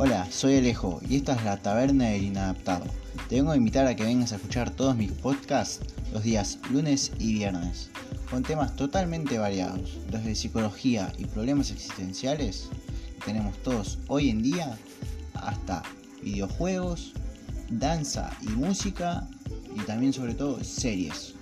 Hola, soy Alejo y esta es la Taberna del Inadaptado. Te vengo a invitar a que vengas a escuchar todos mis podcasts los días lunes y viernes, con temas totalmente variados, desde psicología y problemas existenciales que tenemos todos hoy en día, hasta videojuegos, danza y música y también sobre todo series.